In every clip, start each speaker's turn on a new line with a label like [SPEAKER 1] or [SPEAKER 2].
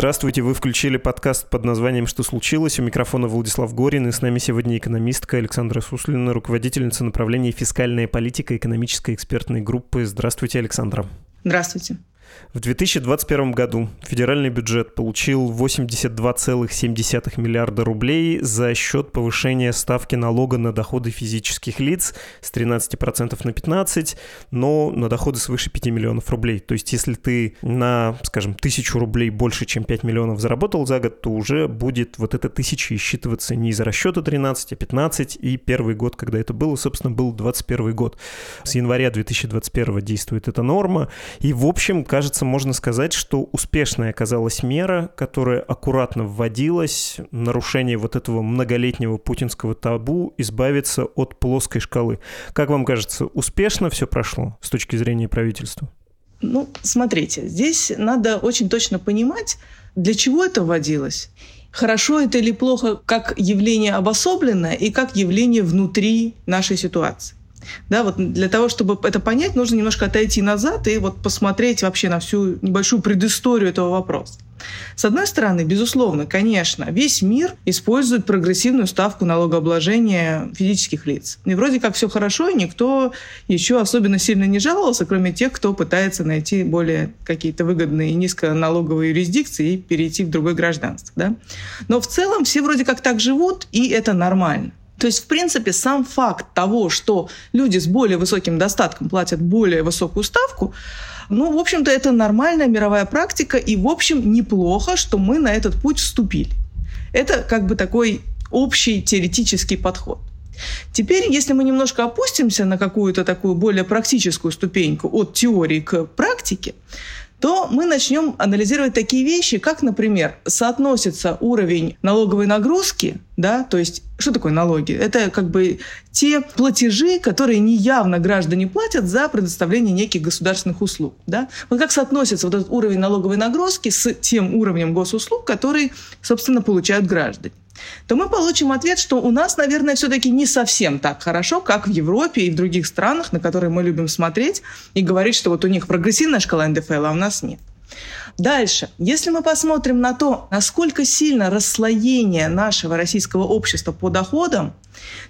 [SPEAKER 1] Здравствуйте, вы включили подкаст под названием «Что случилось?». У микрофона Владислав Горин, и с нами сегодня экономистка Александра Суслина, руководительница направления «Фискальная политика» экономической экспертной группы. Здравствуйте, Александра.
[SPEAKER 2] Здравствуйте.
[SPEAKER 1] В 2021 году федеральный бюджет получил 82,7 миллиарда рублей за счет повышения ставки налога на доходы физических лиц с 13% на 15%, но на доходы свыше 5 миллионов рублей. То есть если ты на, скажем, тысячу рублей больше, чем 5 миллионов заработал за год, то уже будет вот эта тысяча считываться не из расчета 13, а 15, и первый год, когда это было, собственно, был 21 год. С января 2021 действует эта норма, и в общем, кажется, кажется, можно сказать, что успешной оказалась мера, которая аккуратно вводилась, нарушение вот этого многолетнего путинского табу, избавиться от плоской шкалы. Как вам кажется, успешно все прошло с точки зрения правительства?
[SPEAKER 2] Ну, смотрите, здесь надо очень точно понимать, для чего это вводилось. Хорошо это или плохо как явление обособленное и как явление внутри нашей ситуации. Да, вот для того, чтобы это понять, нужно немножко отойти назад и вот посмотреть вообще на всю небольшую предысторию этого вопроса. С одной стороны, безусловно, конечно, весь мир использует прогрессивную ставку налогообложения физических лиц. И вроде как все хорошо, и никто еще особенно сильно не жаловался, кроме тех, кто пытается найти более какие-то выгодные низконалоговые юрисдикции и перейти в другое гражданство. Да? Но в целом все вроде как так живут, и это нормально. То есть, в принципе, сам факт того, что люди с более высоким достатком платят более высокую ставку, ну, в общем-то, это нормальная мировая практика, и, в общем, неплохо, что мы на этот путь вступили. Это как бы такой общий теоретический подход. Теперь, если мы немножко опустимся на какую-то такую более практическую ступеньку от теории к практике, то мы начнем анализировать такие вещи, как, например, соотносится уровень налоговой нагрузки, да, то есть что такое налоги? Это как бы те платежи, которые неявно граждане платят за предоставление неких государственных услуг. Да? Вот как соотносится вот этот уровень налоговой нагрузки с тем уровнем госуслуг, которые, собственно, получают граждане то мы получим ответ, что у нас, наверное, все-таки не совсем так хорошо, как в Европе и в других странах, на которые мы любим смотреть и говорить, что вот у них прогрессивная шкала НДФЛ, а у нас нет. Дальше, если мы посмотрим на то, насколько сильно расслоение нашего российского общества по доходам,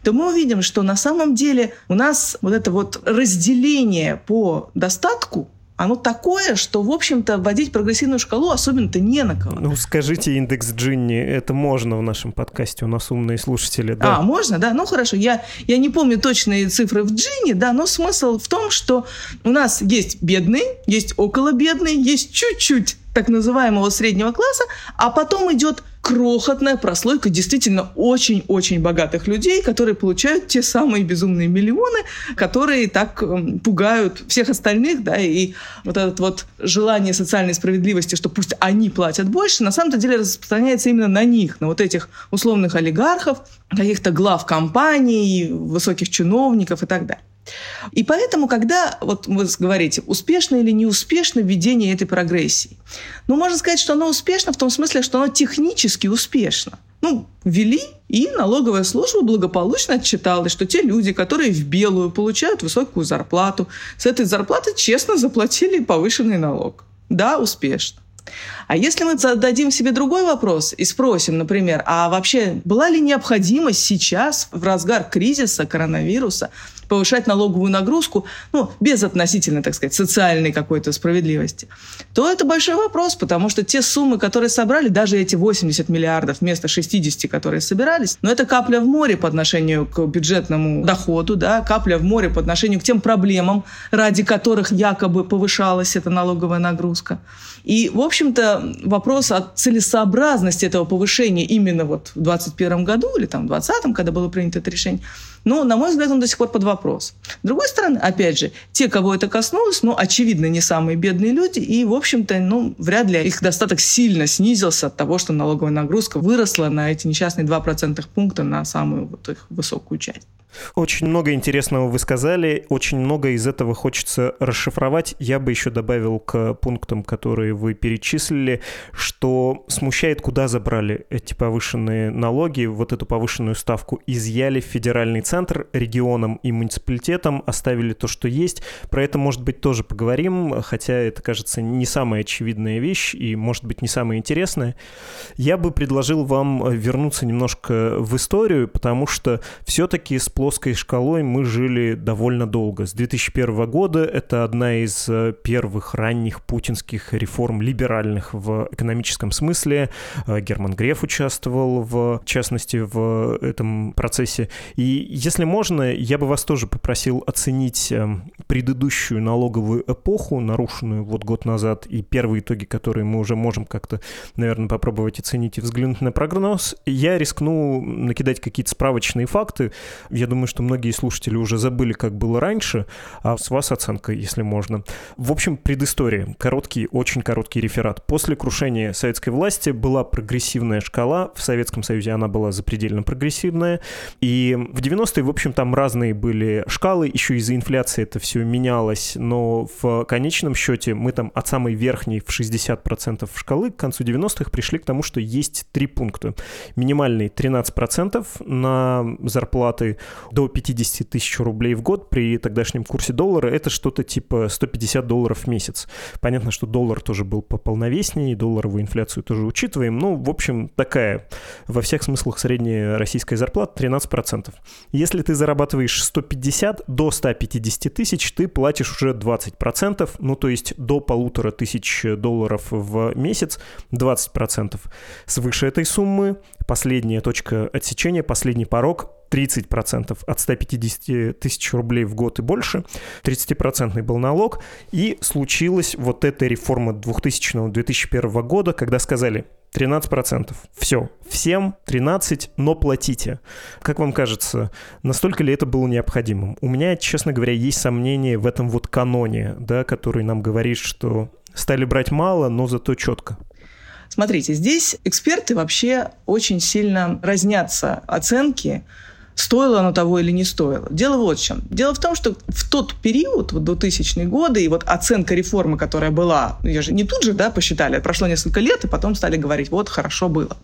[SPEAKER 2] то мы увидим, что на самом деле у нас вот это вот разделение по достатку оно такое, что, в общем-то, вводить прогрессивную шкалу особенно-то не на кого.
[SPEAKER 1] Ну, скажите индекс Джинни, это можно в нашем подкасте, у нас умные слушатели, да?
[SPEAKER 2] А, можно, да? Ну, хорошо, я, я не помню точные цифры в Джинни, да, но смысл в том, что у нас есть бедные, есть около бедные, есть чуть-чуть так называемого среднего класса, а потом идет крохотная прослойка действительно очень-очень богатых людей, которые получают те самые безумные миллионы, которые так эм, пугают всех остальных, да, и вот это вот желание социальной справедливости, что пусть они платят больше, на самом-то деле распространяется именно на них, на вот этих условных олигархов, каких-то глав компаний, высоких чиновников и так далее. И поэтому, когда вот вы говорите, успешно или неуспешно введение этой прогрессии, ну, можно сказать, что оно успешно в том смысле, что оно технически успешно. Ну, ввели, и налоговая служба благополучно отчиталась, что те люди, которые в белую получают высокую зарплату, с этой зарплаты честно заплатили повышенный налог. Да, успешно. А если мы зададим себе другой вопрос и спросим, например, а вообще была ли необходимость сейчас, в разгар кризиса, коронавируса, повышать налоговую нагрузку, ну, без относительно, так сказать, социальной какой-то справедливости, то это большой вопрос, потому что те суммы, которые собрали, даже эти 80 миллиардов вместо 60, которые собирались, но это капля в море по отношению к бюджетному доходу, да, капля в море по отношению к тем проблемам, ради которых якобы повышалась эта налоговая нагрузка. И, в общем-то, вопрос о целесообразности этого повышения именно вот в 2021 году или там в 2020, когда было принято это решение, но, на мой взгляд, он до сих пор под вопрос. С другой стороны, опять же, те, кого это коснулось, ну, очевидно, не самые бедные люди, и, в общем-то, ну, вряд ли их достаток сильно снизился от того, что налоговая нагрузка выросла на эти несчастные 2% пункта на самую вот их высокую часть.
[SPEAKER 1] Очень много интересного вы сказали, очень много из этого хочется расшифровать. Я бы еще добавил к пунктам, которые вы перечислили, что смущает, куда забрали эти повышенные налоги, вот эту повышенную ставку изъяли в федеральный центр регионам и муниципалитетам, оставили то, что есть. Про это, может быть, тоже поговорим, хотя это, кажется, не самая очевидная вещь и, может быть, не самая интересная. Я бы предложил вам вернуться немножко в историю, потому что все-таки с плоской шкалой мы жили довольно долго. С 2001 года это одна из э, первых ранних путинских реформ либеральных в экономическом смысле. Э, Герман Греф участвовал, в частности, в этом процессе. И если можно, я бы вас тоже попросил оценить э, предыдущую налоговую эпоху, нарушенную вот год назад, и первые итоги, которые мы уже можем как-то, наверное, попробовать оценить и взглянуть на прогноз. Я рискну накидать какие-то справочные факты. Я думаю, что многие слушатели уже забыли, как было раньше, а с вас оценка, если можно. В общем, предыстория. Короткий, очень короткий реферат. После крушения советской власти была прогрессивная шкала. В Советском Союзе она была запредельно прогрессивная. И в 90-е, в общем, там разные были шкалы. Еще из-за инфляции это все менялось. Но в конечном счете мы там от самой верхней в 60% шкалы к концу 90-х пришли к тому, что есть три пункта. Минимальный 13% на зарплаты, до 50 тысяч рублей в год при тогдашнем курсе доллара это что-то типа 150 долларов в месяц. Понятно, что доллар тоже был пополновеснее, долларовую инфляцию тоже учитываем. Ну, в общем, такая во всех смыслах средняя российская зарплата 13%. Если ты зарабатываешь 150 до 150 тысяч, ты платишь уже 20%, ну, то есть до полутора тысяч долларов в месяц 20%. Свыше этой суммы последняя точка отсечения, последний порог 30% от 150 тысяч рублей в год и больше, 30% был налог, и случилась вот эта реформа 2000-2001 года, когда сказали, 13%. Все. Всем 13, но платите. Как вам кажется, настолько ли это было необходимым? У меня, честно говоря, есть сомнения в этом вот каноне, да, который нам говорит, что стали брать мало, но зато четко.
[SPEAKER 2] Смотрите, здесь эксперты вообще очень сильно разнятся оценки стоило оно того или не стоило. Дело вот в чем. Дело в том, что в тот период, вот 2000-е годы, и вот оценка реформы, которая была, я же не тут же, да, посчитали, прошло несколько лет, и потом стали говорить, вот, хорошо было.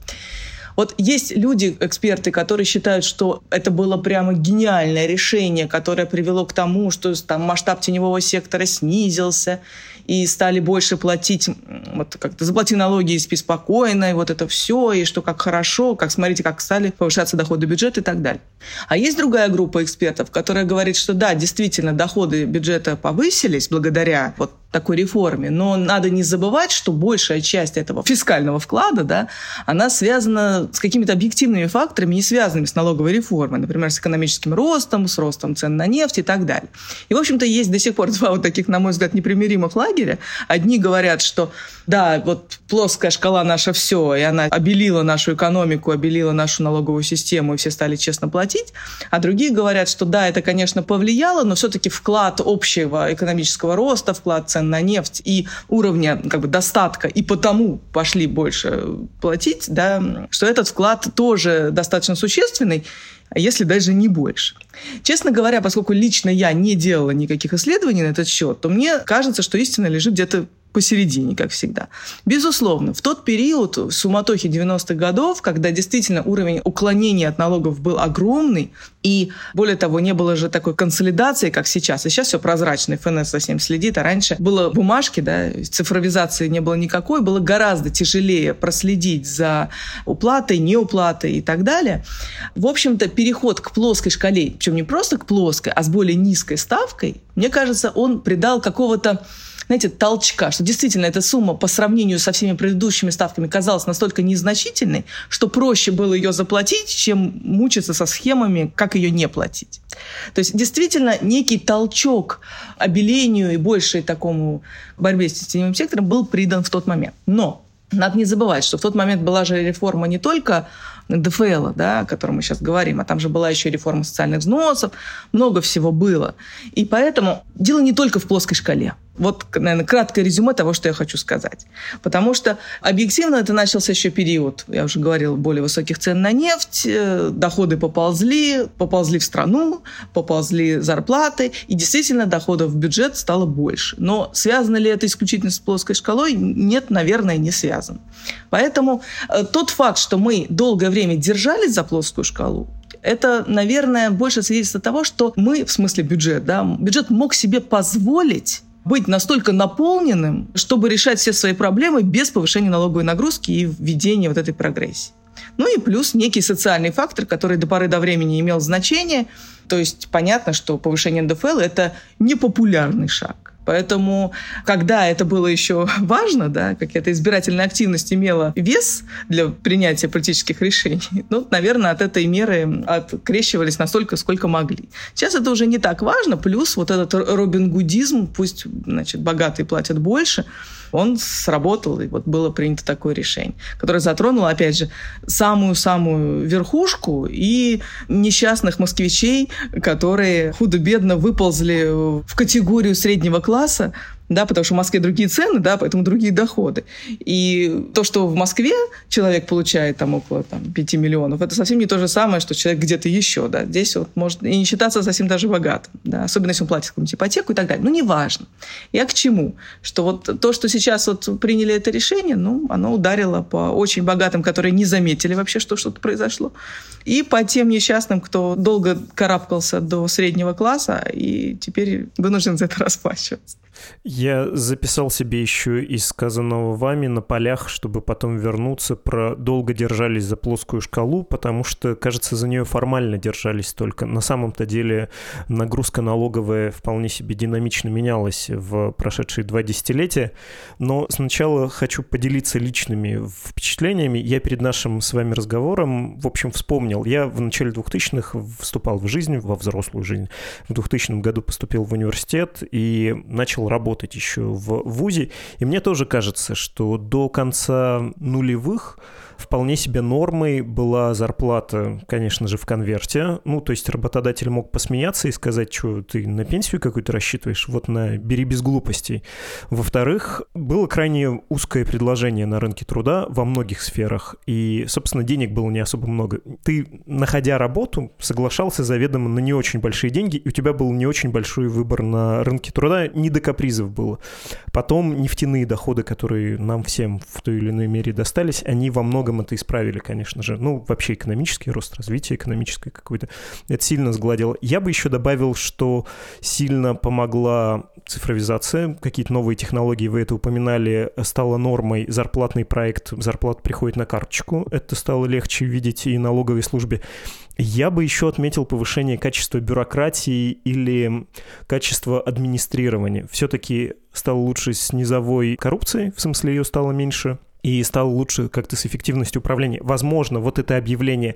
[SPEAKER 2] Вот есть люди, эксперты, которые считают, что это было прямо гениальное решение, которое привело к тому, что там масштаб теневого сектора снизился, и стали больше платить, вот как-то заплати налоги и спи спокойно, и вот это все, и что как хорошо, как смотрите, как стали повышаться доходы бюджета и так далее. А есть другая группа экспертов, которая говорит, что да, действительно, доходы бюджета повысились благодаря вот такой реформе. Но надо не забывать, что большая часть этого фискального вклада, да, она связана с какими-то объективными факторами, не связанными с налоговой реформой, например, с экономическим ростом, с ростом цен на нефть и так далее. И, в общем-то, есть до сих пор два вот таких, на мой взгляд, непримиримых лагеря. Одни говорят, что да, вот плоская шкала наша все, и она обелила нашу экономику, обелила нашу налоговую систему, и все стали честно платить. А другие говорят, что да, это, конечно, повлияло, но все-таки вклад общего экономического роста, вклад цен на нефть и уровня как бы достатка, и потому пошли больше платить, да, что этот вклад тоже достаточно существенный, а если даже не больше. Честно говоря, поскольку лично я не делала никаких исследований на этот счет, то мне кажется, что истина лежит где-то посередине, как всегда. Безусловно, в тот период, в суматохе 90-х годов, когда действительно уровень уклонения от налогов был огромный, и, более того, не было же такой консолидации, как сейчас. И сейчас все прозрачно, ФНС за всем следит. А раньше было бумажки, да, цифровизации не было никакой, было гораздо тяжелее проследить за уплатой, неуплатой и так далее. В общем-то, переход к плоской шкале, причем не просто к плоской, а с более низкой ставкой, мне кажется, он придал какого-то знаете, толчка, что действительно эта сумма по сравнению со всеми предыдущими ставками казалась настолько незначительной, что проще было ее заплатить, чем мучиться со схемами, как ее не платить. То есть действительно некий толчок обелению и большей такому борьбе с теневым сектором был придан в тот момент. Но надо не забывать, что в тот момент была же реформа не только НДФЛ, да, о котором мы сейчас говорим, а там же была еще реформа социальных взносов, много всего было. И поэтому дело не только в плоской шкале. Вот, наверное, краткое резюме того, что я хочу сказать. Потому что объективно это начался еще период, я уже говорил, более высоких цен на нефть, э, доходы поползли, поползли в страну, поползли зарплаты, и действительно доходов в бюджет стало больше. Но связано ли это исключительно с плоской шкалой? Нет, наверное, не связано. Поэтому э, тот факт, что мы долгое время держались за плоскую шкалу, это, наверное, больше свидетельство того, что мы, в смысле бюджет, да, бюджет мог себе позволить быть настолько наполненным, чтобы решать все свои проблемы без повышения налоговой нагрузки и введения вот этой прогрессии. Ну и плюс некий социальный фактор, который до поры до времени имел значение. То есть понятно, что повышение НДФЛ – это непопулярный шаг. Поэтому, когда это было еще важно, да, какая-то избирательная активность имела вес для принятия политических решений, ну, наверное, от этой меры открещивались настолько, сколько могли. Сейчас это уже не так важно, плюс вот этот робин гудизм, пусть, значит, богатые платят больше, он сработал, и вот было принято такое решение, которое затронуло, опять же, самую-самую верхушку и несчастных москвичей, которые худо-бедно выползли в категорию среднего класса, да, потому что в Москве другие цены, да, поэтому другие доходы. И то, что в Москве человек получает там около там, 5 миллионов, это совсем не то же самое, что человек где-то еще, да. Здесь вот может и не считаться совсем даже богатым, да, особенно если он платит какую-нибудь ипотеку и так далее. Ну, неважно. Я к чему? Что вот то, что сейчас вот приняли это решение, ну, оно ударило по очень богатым, которые не заметили вообще, что что-то произошло, и по тем несчастным, кто долго карабкался до среднего класса и теперь вынужден за это расплачиваться.
[SPEAKER 1] Я записал себе еще из сказанного вами на полях, чтобы потом вернуться, про долго держались за плоскую шкалу, потому что, кажется, за нее формально держались только. На самом-то деле нагрузка налоговая вполне себе динамично менялась в прошедшие два десятилетия. Но сначала хочу поделиться личными впечатлениями. Я перед нашим с вами разговором, в общем, вспомнил. Я в начале 2000-х вступал в жизнь, во взрослую жизнь. В 2000 году поступил в университет и начал работать еще в ВУЗе. И мне тоже кажется, что до конца нулевых вполне себе нормой была зарплата, конечно же, в конверте. Ну, то есть работодатель мог посмеяться и сказать, что ты на пенсию какую-то рассчитываешь, вот на бери без глупостей. Во-вторых, было крайне узкое предложение на рынке труда во многих сферах, и, собственно, денег было не особо много. Ты, находя работу, соглашался заведомо на не очень большие деньги, и у тебя был не очень большой выбор на рынке труда, не до капризов было. Потом нефтяные доходы, которые нам всем в той или иной мере достались, они во многом многом это исправили, конечно же. Ну, вообще экономический рост, развитие экономическое какое-то. Это сильно сгладило. Я бы еще добавил, что сильно помогла цифровизация, какие-то новые технологии, вы это упоминали, стала нормой. Зарплатный проект, зарплата приходит на карточку. Это стало легче видеть и налоговой службе. Я бы еще отметил повышение качества бюрократии или качества администрирования. Все-таки стало лучше с низовой коррупцией, в смысле ее стало меньше и стал лучше как-то с эффективностью управления. Возможно, вот это объявление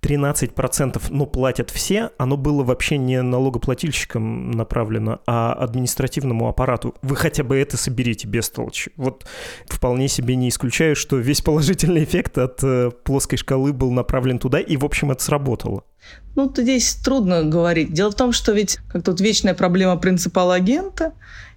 [SPEAKER 1] 13%, но платят все, оно было вообще не налогоплательщикам направлено, а административному аппарату. Вы хотя бы это соберите без толчи. Вот вполне себе не исключаю, что весь положительный эффект от э, плоской шкалы был направлен туда, и, в общем, это сработало.
[SPEAKER 2] Ну, здесь трудно говорить. Дело в том, что ведь как тут вечная проблема принципала агента,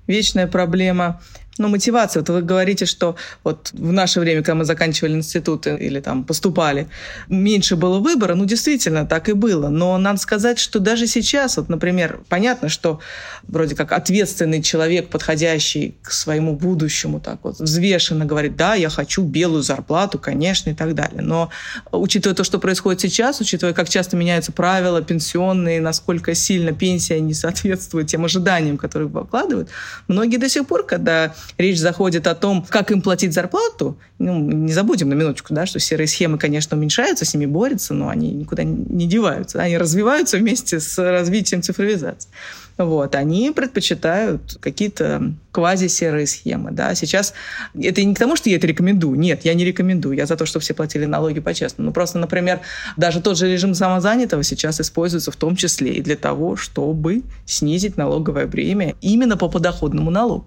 [SPEAKER 2] вечная проблема ну, мотивация. Вот вы говорите, что вот в наше время, когда мы заканчивали институты или там поступали, меньше было выбора. Ну, действительно, так и было. Но надо сказать, что даже сейчас, вот, например, понятно, что вроде как ответственный человек, подходящий к своему будущему, так вот, взвешенно говорит, да, я хочу белую зарплату, конечно, и так далее. Но учитывая то, что происходит сейчас, учитывая, как часто меняются правила пенсионные, насколько сильно пенсия не соответствует тем ожиданиям, которые вкладывают, многие до сих пор, когда речь заходит о том, как им платить зарплату, ну, не забудем на минуточку, да, что серые схемы, конечно, уменьшаются, с ними борются, но они никуда не деваются. Они развиваются вместе с развитием цифровизации. Вот, они предпочитают какие-то квази-серые схемы. Да. Сейчас это не к тому, что я это рекомендую. Нет, я не рекомендую. Я за то, чтобы все платили налоги по-честному. Ну, просто, например, даже тот же режим самозанятого сейчас используется в том числе и для того, чтобы снизить налоговое бремя именно по подоходному налогу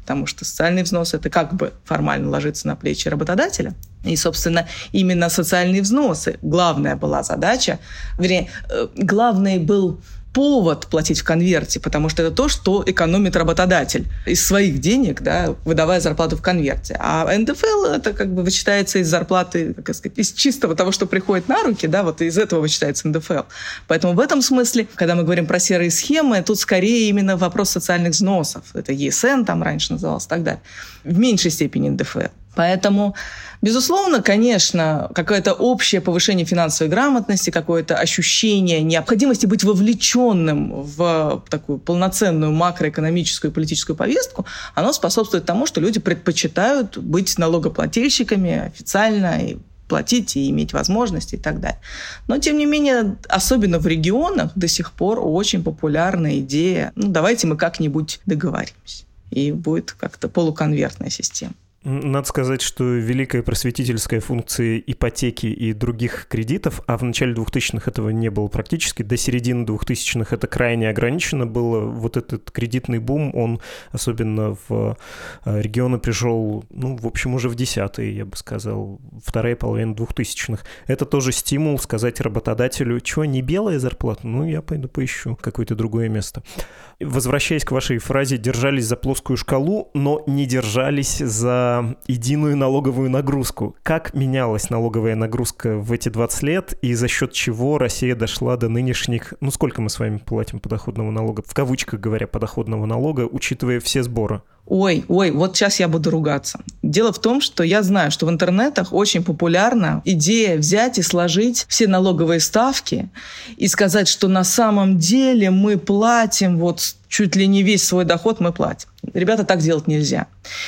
[SPEAKER 2] потому что социальный взнос это как бы формально ложится на плечи работодателя. И, собственно, именно социальные взносы главная была задача, вернее, э, главный был повод платить в конверте, потому что это то, что экономит работодатель из своих денег, да, выдавая зарплату в конверте. А НДФЛ это как бы вычитается из зарплаты, как сказать, из чистого того, что приходит на руки, да, вот из этого вычитается НДФЛ. Поэтому в этом смысле, когда мы говорим про серые схемы, тут скорее именно вопрос социальных взносов. Это ЕСН там раньше назывался и так далее. В меньшей степени НДФЛ. Поэтому, безусловно, конечно, какое-то общее повышение финансовой грамотности, какое-то ощущение необходимости быть вовлеченным в такую полноценную макроэкономическую и политическую повестку, оно способствует тому, что люди предпочитают быть налогоплательщиками официально и платить и иметь возможности и так далее. Но, тем не менее, особенно в регионах до сих пор очень популярная идея, ну, давайте мы как-нибудь договоримся. И будет как-то полуконвертная система.
[SPEAKER 1] Надо сказать, что великая просветительская функция ипотеки и других кредитов, а в начале 2000-х этого не было практически, до середины 2000-х это крайне ограничено было. Вот этот кредитный бум, он особенно в э, регионы пришел, ну, в общем, уже в десятые, я бы сказал, вторая половина 2000-х. Это тоже стимул сказать работодателю, что, не белая зарплата? Ну, я пойду поищу какое-то другое место. Возвращаясь к вашей фразе, держались за плоскую шкалу, но не держались за единую налоговую нагрузку. Как менялась налоговая нагрузка в эти 20 лет и за счет чего Россия дошла до нынешних... Ну, сколько мы с вами платим подоходного налога? В кавычках говоря, подоходного налога, учитывая все сборы.
[SPEAKER 2] Ой, ой, вот сейчас я буду ругаться. Дело в том, что я знаю, что в интернетах очень популярна идея взять и сложить все налоговые ставки и сказать, что на самом деле мы платим вот чуть ли не весь свой доход мы платим. Ребята, так делать нельзя.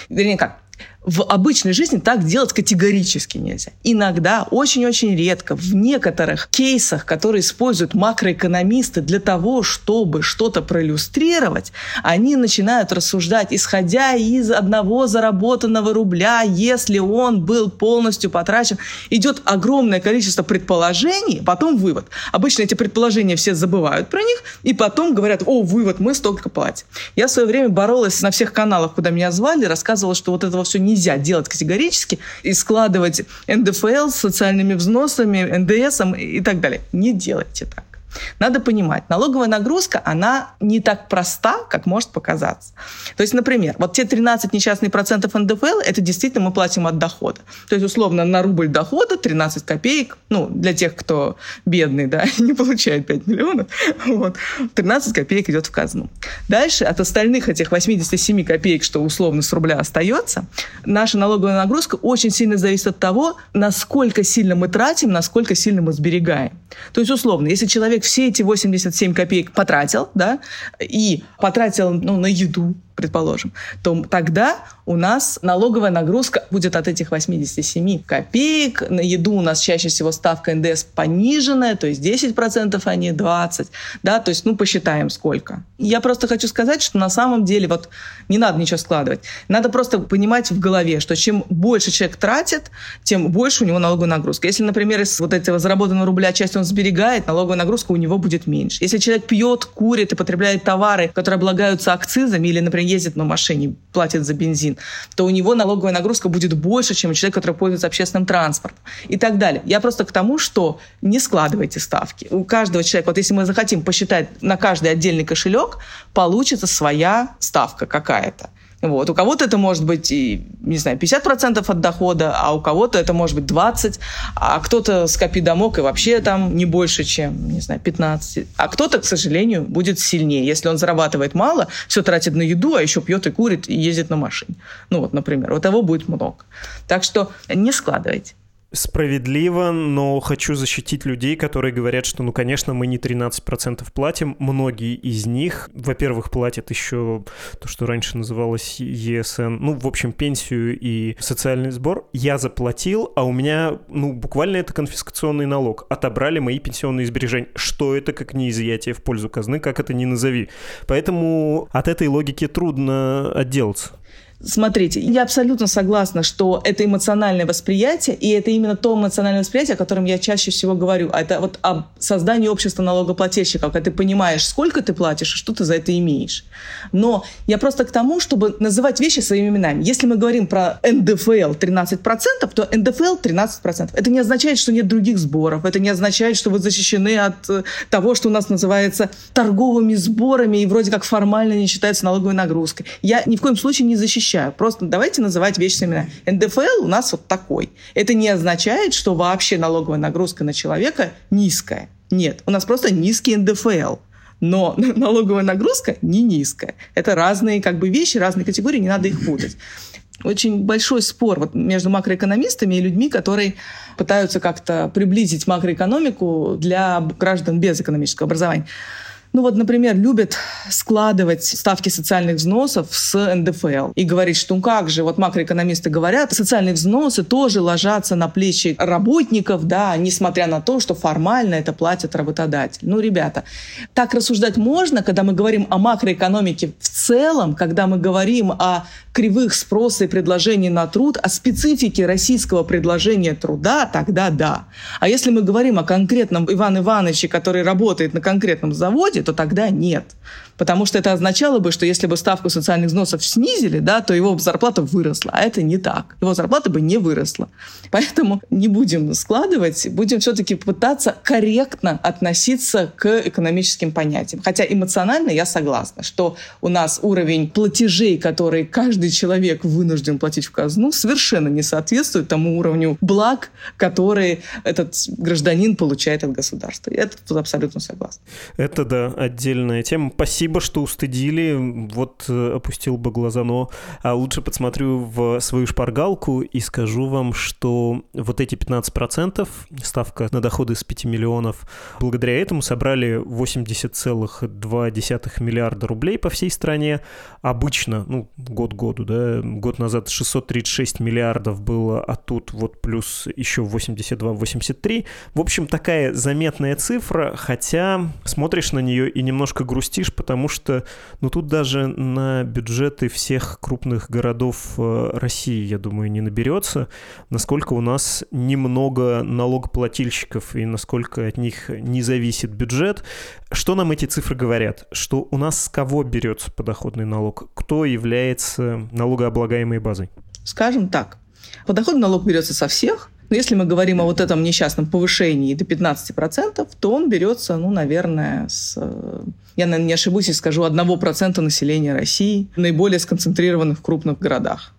[SPEAKER 2] Вернее, как? В обычной жизни так делать категорически нельзя. Иногда, очень-очень редко, в некоторых кейсах, которые используют макроэкономисты для того, чтобы что-то проиллюстрировать, они начинают рассуждать, исходя из одного заработанного рубля, если он был полностью потрачен. Идет огромное количество предположений, потом вывод. Обычно эти предположения все забывают про них, и потом говорят, о, вывод, мы столько платим. Я в свое время боролась на всех каналах, куда меня звали, рассказывала, что вот этого все не нельзя делать категорически и складывать НДФЛ с социальными взносами, НДСом и так далее. Не делайте так. Надо понимать, налоговая нагрузка, она не так проста, как может показаться. То есть, например, вот те 13 несчастных процентов НДФЛ, это действительно мы платим от дохода. То есть, условно, на рубль дохода 13 копеек, ну, для тех, кто бедный, да, не получает 5 миллионов, вот, 13 копеек идет в казну. Дальше от остальных этих 87 копеек, что условно с рубля остается, наша налоговая нагрузка очень сильно зависит от того, насколько сильно мы тратим, насколько сильно мы сберегаем. То есть, условно, если человек все эти 87 копеек потратил, да, и потратил ну, на еду, предположим, то тогда у нас налоговая нагрузка будет от этих 87 копеек. На еду у нас чаще всего ставка НДС пониженная, то есть 10%, а не 20%. Да, то есть, ну, посчитаем сколько. Я просто хочу сказать, что на самом деле вот не надо ничего складывать. Надо просто понимать в голове, что чем больше человек тратит, тем больше у него налоговая нагрузка. Если, например, из вот этого заработанного рубля часть он сберегает, налоговая нагрузка у него будет меньше. Если человек пьет, курит и потребляет товары, которые облагаются акцизами или, например, ездит на машине, платит за бензин, то у него налоговая нагрузка будет больше, чем у человека, который пользуется общественным транспортом и так далее. Я просто к тому, что не складывайте ставки. У каждого человека, вот если мы захотим посчитать на каждый отдельный кошелек, получится своя ставка какая-то. Вот. У кого-то это может быть, и, не знаю, 50% от дохода, а у кого-то это может быть 20%, а кто-то с копи домок и вообще там не больше, чем, не знаю, 15%. А кто-то, к сожалению, будет сильнее. Если он зарабатывает мало, все тратит на еду, а еще пьет и курит и ездит на машине. Ну вот, например, вот того будет много. Так что не складывайте.
[SPEAKER 1] Справедливо, но хочу защитить людей, которые говорят, что, ну, конечно, мы не 13% платим. Многие из них, во-первых, платят еще то, что раньше называлось ЕСН, ну, в общем, пенсию и социальный сбор. Я заплатил, а у меня, ну, буквально это конфискационный налог. Отобрали мои пенсионные сбережения. Что это, как не изъятие в пользу казны, как это ни назови. Поэтому от этой логики трудно отделаться.
[SPEAKER 2] Смотрите, я абсолютно согласна, что это эмоциональное восприятие, и это именно то эмоциональное восприятие, о котором я чаще всего говорю. А это вот об создании общества налогоплательщиков, когда ты понимаешь, сколько ты платишь и что ты за это имеешь. Но я просто к тому, чтобы называть вещи своими именами. Если мы говорим про НДФЛ 13%, то НДФЛ 13%. Это не означает, что нет других сборов, это не означает, что вы защищены от э, того, что у нас называется торговыми сборами и вроде как формально не считается налоговой нагрузкой. Я ни в коем случае не защищаю защищаю. Просто давайте называть вещи своими. НДФЛ у нас вот такой. Это не означает, что вообще налоговая нагрузка на человека низкая. Нет, у нас просто низкий НДФЛ. Но налоговая нагрузка не низкая. Это разные как бы вещи, разные категории, не надо их путать очень большой спор вот между макроэкономистами и людьми, которые пытаются как-то приблизить макроэкономику для граждан без экономического образования. Ну вот, например, любят складывать ставки социальных взносов с НДФЛ и говорить, что ну как же, вот макроэкономисты говорят, социальные взносы тоже ложатся на плечи работников, да, несмотря на то, что формально это платят работодатель. Ну, ребята, так рассуждать можно, когда мы говорим о макроэкономике в целом, когда мы говорим о кривых спроса и предложений на труд, о специфике российского предложения труда, тогда да. А если мы говорим о конкретном Иван Ивановиче, который работает на конкретном заводе, то тогда нет. Потому что это означало бы, что если бы ставку социальных взносов снизили, да, то его зарплата выросла. А это не так. Его зарплата бы не выросла. Поэтому не будем складывать, будем все-таки пытаться корректно относиться к экономическим понятиям. Хотя эмоционально я согласна, что у нас уровень платежей, которые каждый человек вынужден платить в казну, совершенно не соответствует тому уровню благ, которые этот гражданин получает от государства. Я тут абсолютно согласна.
[SPEAKER 1] Это, да, отдельная тема. Спасибо Спасибо, что устыдили. Вот э, опустил бы глаза, но а лучше подсмотрю в свою шпаргалку и скажу вам, что вот эти 15% ставка на доходы с 5 миллионов, благодаря этому собрали 80,2 миллиарда рублей по всей стране. Обычно, ну, год году, да, год назад 636 миллиардов было, а тут вот плюс еще 82-83. В общем, такая заметная цифра, хотя смотришь на нее и немножко грустишь, потому потому что, ну, тут даже на бюджеты всех крупных городов э, России, я думаю, не наберется, насколько у нас немного налогоплательщиков и насколько от них не зависит бюджет. Что нам эти цифры говорят? Что у нас с кого берется подоходный налог? Кто является налогооблагаемой базой?
[SPEAKER 2] Скажем так, подоходный налог берется со всех, но если мы говорим о вот этом несчастном повышении до 15%, то он берется, ну, наверное, с я, наверное, не ошибусь и скажу, 1% населения России, наиболее сконцентрированных в крупных городах.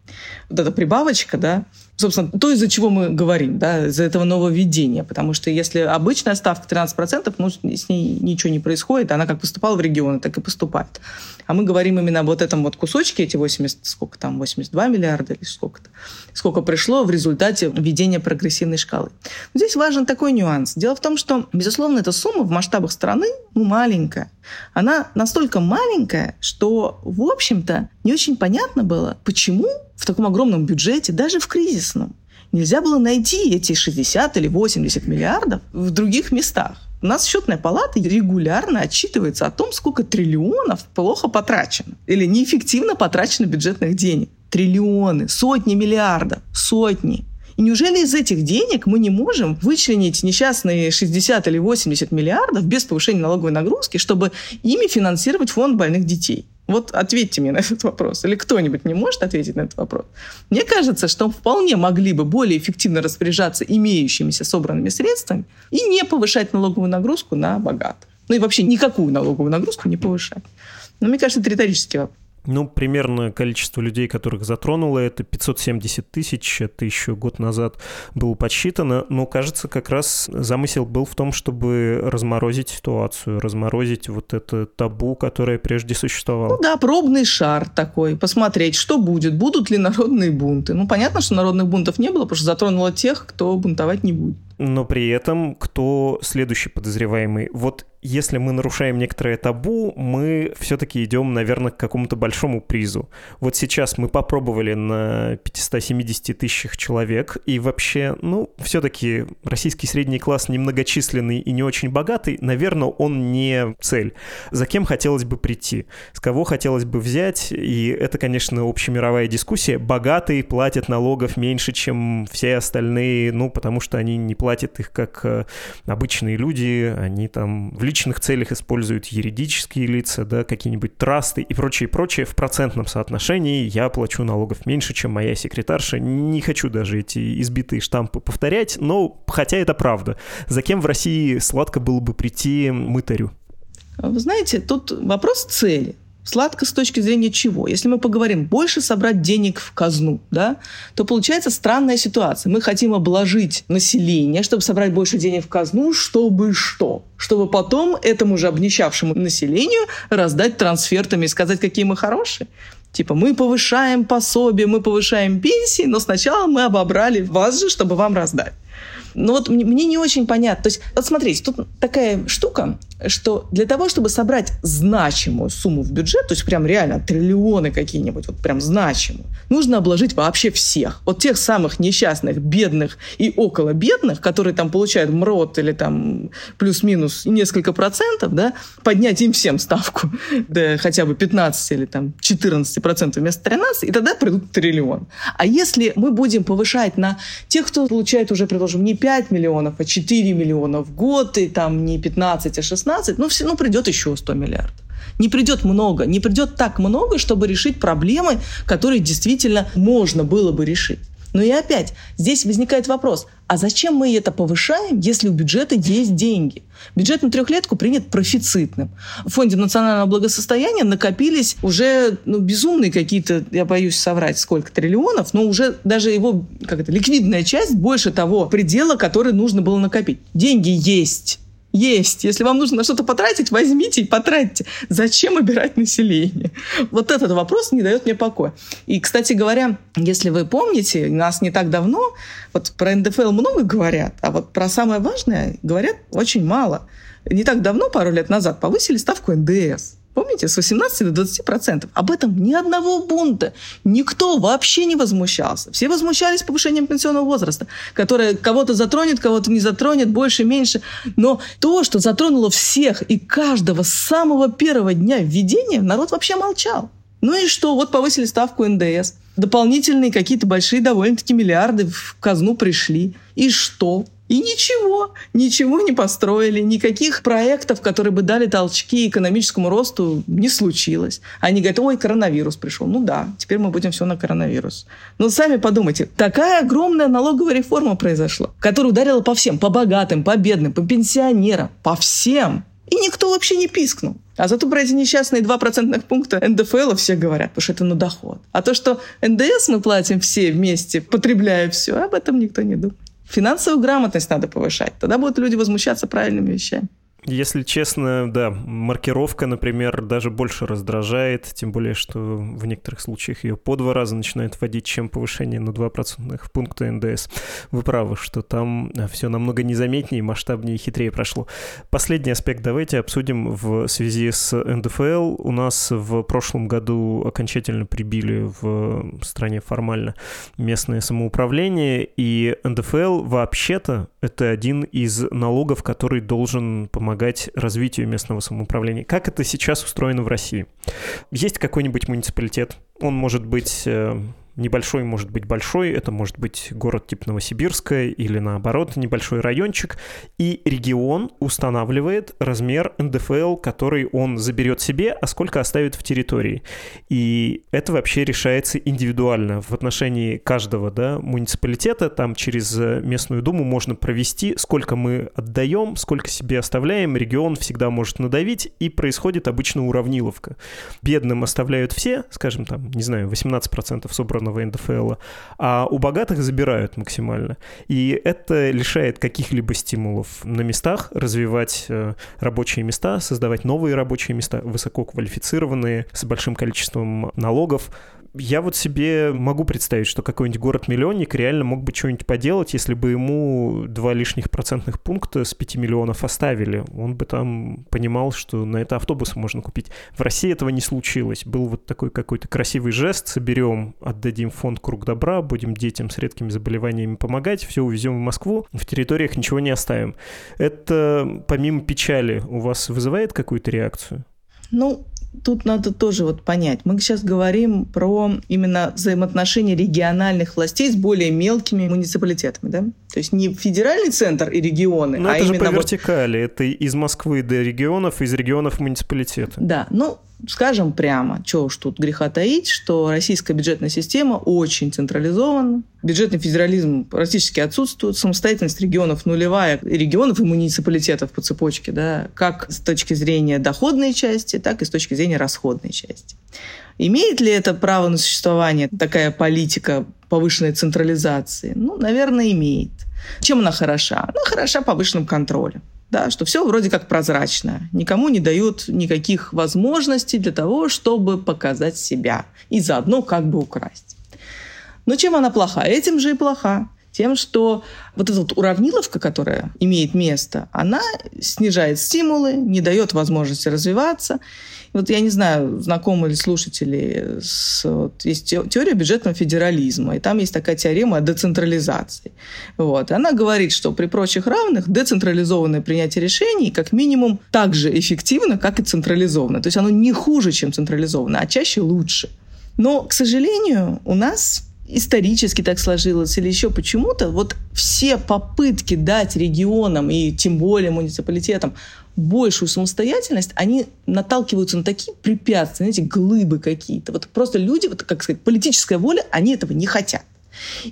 [SPEAKER 2] Вот эта прибавочка, да, собственно, то, из-за чего мы говорим, да, из-за этого нововведения. Потому что если обычная ставка 13%, ну, с ней ничего не происходит, она как поступала в регионы, так и поступает. А мы говорим именно об вот этом вот кусочке, эти 80, сколько там, 82 миллиарда или сколько-то, сколько пришло в результате введения прогрессивной шкалы. Но здесь важен такой нюанс. Дело в том, что, безусловно, эта сумма в масштабах страны ну, маленькая. Она настолько маленькая, что, в общем-то, не очень понятно было, почему в таком огромном бюджете, даже в кризисном, нельзя было найти эти 60 или 80 миллиардов в других местах. У нас счетная палата регулярно отчитывается о том, сколько триллионов плохо потрачено или неэффективно потрачено бюджетных денег. Триллионы, сотни миллиардов, сотни. И неужели из этих денег мы не можем вычленить несчастные 60 или 80 миллиардов без повышения налоговой нагрузки, чтобы ими финансировать фонд больных детей? Вот ответьте мне на этот вопрос. Или кто-нибудь не может ответить на этот вопрос? Мне кажется, что вполне могли бы более эффективно распоряжаться имеющимися собранными средствами и не повышать налоговую нагрузку на богатых. Ну и вообще никакую налоговую нагрузку не повышать. Но мне кажется, это риторический вопрос.
[SPEAKER 1] Ну, примерно количество людей, которых затронуло, это 570 тысяч. Это еще год назад было подсчитано. Но, кажется, как раз замысел был в том, чтобы разморозить ситуацию, разморозить вот это табу, которое прежде существовало.
[SPEAKER 2] Ну да, пробный шар такой. Посмотреть, что будет. Будут ли народные бунты. Ну, понятно, что народных бунтов не было, потому что затронуло тех, кто бунтовать не будет.
[SPEAKER 1] Но при этом кто следующий подозреваемый? Вот если мы нарушаем некоторое табу, мы все-таки идем, наверное, к какому-то большому призу. Вот сейчас мы попробовали на 570 тысячах человек, и вообще, ну, все-таки российский средний класс немногочисленный и не очень богатый, наверное, он не цель. За кем хотелось бы прийти? С кого хотелось бы взять? И это, конечно, общемировая дискуссия. Богатые платят налогов меньше, чем все остальные, ну, потому что они не платят их как э, обычные люди, они там в личных целях используют юридические лица, да, какие-нибудь трасты и прочее, прочее, в процентном соотношении я плачу налогов меньше, чем моя секретарша. Не хочу даже эти избитые штампы повторять, но хотя это правда. За кем в России сладко было бы прийти мытарю?
[SPEAKER 2] Вы знаете, тут вопрос цели. Сладко с точки зрения чего? Если мы поговорим, больше собрать денег в казну, да, то получается странная ситуация. Мы хотим обложить население, чтобы собрать больше денег в казну, чтобы что? Чтобы потом этому же обнищавшему населению раздать трансфертами и сказать, какие мы хорошие? Типа, мы повышаем пособие, мы повышаем пенсии, но сначала мы обобрали вас же, чтобы вам раздать. Ну вот мне не очень понятно. То есть, вот смотрите, тут такая штука, что для того, чтобы собрать значимую сумму в бюджет, то есть прям реально триллионы какие-нибудь, вот прям значимую, нужно обложить вообще всех. Вот тех самых несчастных, бедных и около бедных, которые там получают МРОТ или там плюс-минус несколько процентов, да, поднять им всем ставку до хотя бы 15 или там 14 процентов вместо 13, и тогда придут триллион. А если мы будем повышать на тех, кто получает уже, предложим, не 5 миллионов, а 4 миллиона в год, и там не 15, а 16, ну, все, ну придет еще 100 миллиардов. Не придет много, не придет так много, чтобы решить проблемы, которые действительно можно было бы решить. Но и опять, здесь возникает вопрос, а зачем мы это повышаем, если у бюджета есть деньги? Бюджет на трехлетку принят профицитным. В Фонде национального благосостояния накопились уже ну, безумные какие-то, я боюсь соврать, сколько триллионов, но уже даже его как это, ликвидная часть больше того предела, который нужно было накопить. Деньги есть есть. Если вам нужно на что-то потратить, возьмите и потратьте. Зачем убирать население? Вот этот вопрос не дает мне покоя. И, кстати говоря, если вы помните, нас не так давно, вот про НДФЛ много говорят, а вот про самое важное говорят очень мало. Не так давно, пару лет назад, повысили ставку НДС. Помните, с 18 до 20 процентов. Об этом ни одного бунта. Никто вообще не возмущался. Все возмущались повышением пенсионного возраста, которое кого-то затронет, кого-то не затронет, больше, меньше. Но то, что затронуло всех и каждого с самого первого дня введения, народ вообще молчал. Ну и что? Вот повысили ставку НДС. Дополнительные какие-то большие довольно-таки миллиарды в казну пришли. И что? И ничего, ничего не построили, никаких проектов, которые бы дали толчки экономическому росту, не случилось. Они говорят, ой, коронавирус пришел. Ну да, теперь мы будем все на коронавирус. Но сами подумайте, такая огромная налоговая реформа произошла, которая ударила по всем, по богатым, по бедным, по пенсионерам, по всем. И никто вообще не пискнул. А зато про эти несчастные 2% пункта НДФЛ все говорят, потому что это на доход. А то, что НДС мы платим все вместе, потребляя все, об этом никто не думает. Финансовую грамотность надо повышать. Тогда будут люди возмущаться правильными вещами.
[SPEAKER 1] Если честно, да, маркировка, например, даже больше раздражает, тем более, что в некоторых случаях ее по два раза начинают вводить, чем повышение на 2% пункта НДС. Вы правы, что там все намного незаметнее, масштабнее и хитрее прошло. Последний аспект давайте обсудим в связи с НДФЛ. У нас в прошлом году окончательно прибили в стране формально местное самоуправление, и НДФЛ вообще-то это один из налогов, который должен помогать развитию местного самоуправления. Как это сейчас устроено в России? Есть какой-нибудь муниципалитет, он может быть э, Небольшой может быть большой, это может быть город типа Новосибирска или наоборот небольшой райончик. И регион устанавливает размер НДФЛ, который он заберет себе, а сколько оставит в территории. И это вообще решается индивидуально в отношении каждого да, муниципалитета. Там через местную думу можно провести, сколько мы отдаем, сколько себе оставляем. Регион всегда может надавить, и происходит обычно уравниловка. Бедным оставляют все, скажем там, не знаю, 18% собрано черного НДФЛ, а у богатых забирают максимально. И это лишает каких-либо стимулов на местах развивать э, рабочие места, создавать новые рабочие места, высококвалифицированные, с большим количеством налогов. Я вот себе могу представить, что какой-нибудь город-миллионник реально мог бы что-нибудь поделать, если бы ему два лишних процентных пункта с 5 миллионов оставили. Он бы там понимал, что на это автобус можно купить. В России этого не случилось. Был вот такой какой-то красивый жест. Соберем, отдадим фонд «Круг добра», будем детям с редкими заболеваниями помогать, все увезем в Москву, в территориях ничего не оставим. Это помимо печали у вас вызывает какую-то реакцию?
[SPEAKER 2] Ну, тут надо тоже вот понять. Мы сейчас говорим про именно взаимоотношения региональных властей с более мелкими муниципалитетами, да? То есть не федеральный центр и регионы,
[SPEAKER 1] Но
[SPEAKER 2] а
[SPEAKER 1] это
[SPEAKER 2] именно
[SPEAKER 1] же по вертикали. Вот... Это из Москвы до регионов, из регионов муниципалитета.
[SPEAKER 2] Да, ну, скажем прямо, что уж тут греха таить, что российская бюджетная система очень централизована, бюджетный федерализм практически отсутствует, самостоятельность регионов нулевая, регионов и муниципалитетов по цепочке, да, как с точки зрения доходной части, так и с точки зрения расходной части. Имеет ли это право на существование, такая политика повышенной централизации? Ну, наверное, имеет. Чем она хороша? Она хороша повышенным контролем да, что все вроде как прозрачно, никому не дают никаких возможностей для того, чтобы показать себя и заодно как бы украсть. Но чем она плоха? Этим же и плоха. Тем, что вот эта вот уравниловка, которая имеет место, она снижает стимулы, не дает возможности развиваться. Вот я не знаю, знакомы ли слушатели с... Вот, есть теория бюджетного федерализма, и там есть такая теорема о децентрализации. Вот. Она говорит, что при прочих равных децентрализованное принятие решений как минимум так же эффективно, как и централизованное. То есть оно не хуже, чем централизованное, а чаще лучше. Но, к сожалению, у нас исторически так сложилось или еще почему-то, вот все попытки дать регионам и тем более муниципалитетам большую самостоятельность, они наталкиваются на такие препятствия, эти глыбы какие-то. Вот просто люди, вот, как сказать, политическая воля, они этого не хотят.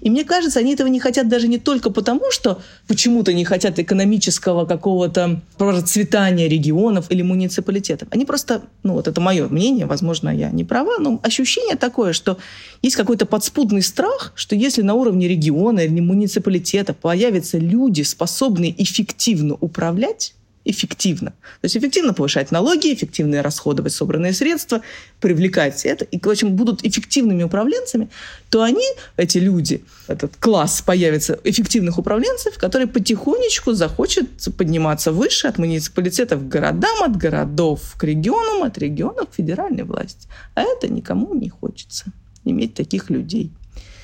[SPEAKER 2] И мне кажется, они этого не хотят даже не только потому, что почему-то не хотят экономического какого-то процветания регионов или муниципалитетов. Они просто, ну вот это мое мнение, возможно, я не права, но ощущение такое, что есть какой-то подспудный страх, что если на уровне региона или муниципалитета появятся люди, способные эффективно управлять, эффективно. То есть эффективно повышать налоги, эффективно расходовать собранные средства, привлекать это, и, в общем, будут эффективными управленцами, то они, эти люди, этот класс появится эффективных управленцев, которые потихонечку захочет подниматься выше от муниципалитетов к городам, от городов к регионам, от регионов к федеральной власти. А это никому не хочется иметь таких людей.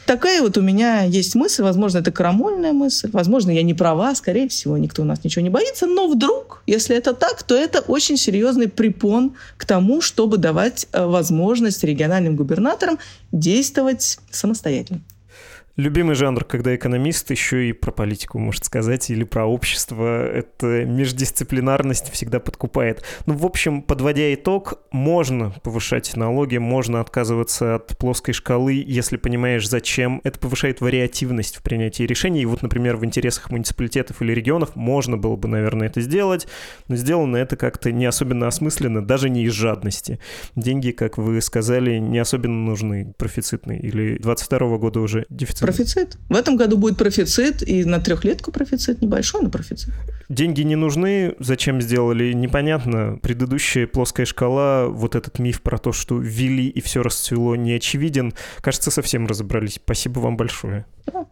[SPEAKER 2] Такая вот у меня есть мысль, возможно, это крамольная мысль, возможно, я не права, скорее всего, никто у нас ничего не боится, но вдруг, если это так, то это очень серьезный препон к тому, чтобы давать э, возможность региональным губернаторам действовать самостоятельно.
[SPEAKER 1] Любимый жанр, когда экономист еще и про политику может сказать, или про общество. Это междисциплинарность всегда подкупает. Ну, в общем, подводя итог, можно повышать налоги, можно отказываться от плоской шкалы, если понимаешь, зачем. Это повышает вариативность в принятии решений. И вот, например, в интересах муниципалитетов или регионов можно было бы, наверное, это сделать, но сделано это как-то не особенно осмысленно, даже не из жадности. Деньги, как вы сказали, не особенно нужны, профицитные. Или 22 года уже дефицит
[SPEAKER 2] Профицит. В этом году будет профицит, и на трехлетку профицит небольшой, но профицит.
[SPEAKER 1] Деньги не нужны, зачем сделали, непонятно. Предыдущая плоская шкала, вот этот миф про то, что ввели и все расцвело, не очевиден. Кажется, совсем разобрались. Спасибо вам большое.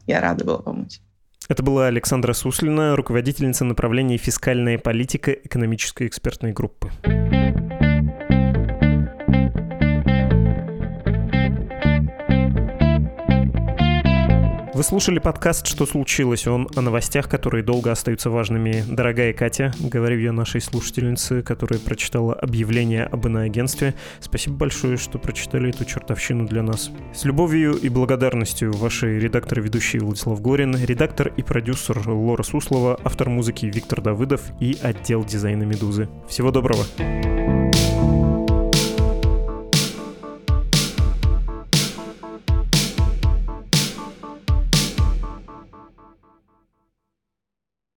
[SPEAKER 2] Я рада была помочь.
[SPEAKER 1] Это была Александра Суслина, руководительница направления «Фискальная политика» экономической экспертной группы. Вы слушали подкаст «Что случилось?». Он о новостях, которые долго остаются важными. Дорогая Катя, говорю я нашей слушательнице, которая прочитала объявление об иноагентстве. Спасибо большое, что прочитали эту чертовщину для нас. С любовью и благодарностью ваши редактор и ведущий Владислав Горин, редактор и продюсер Лора Суслова, автор музыки Виктор Давыдов и отдел дизайна «Медузы». Всего доброго! thank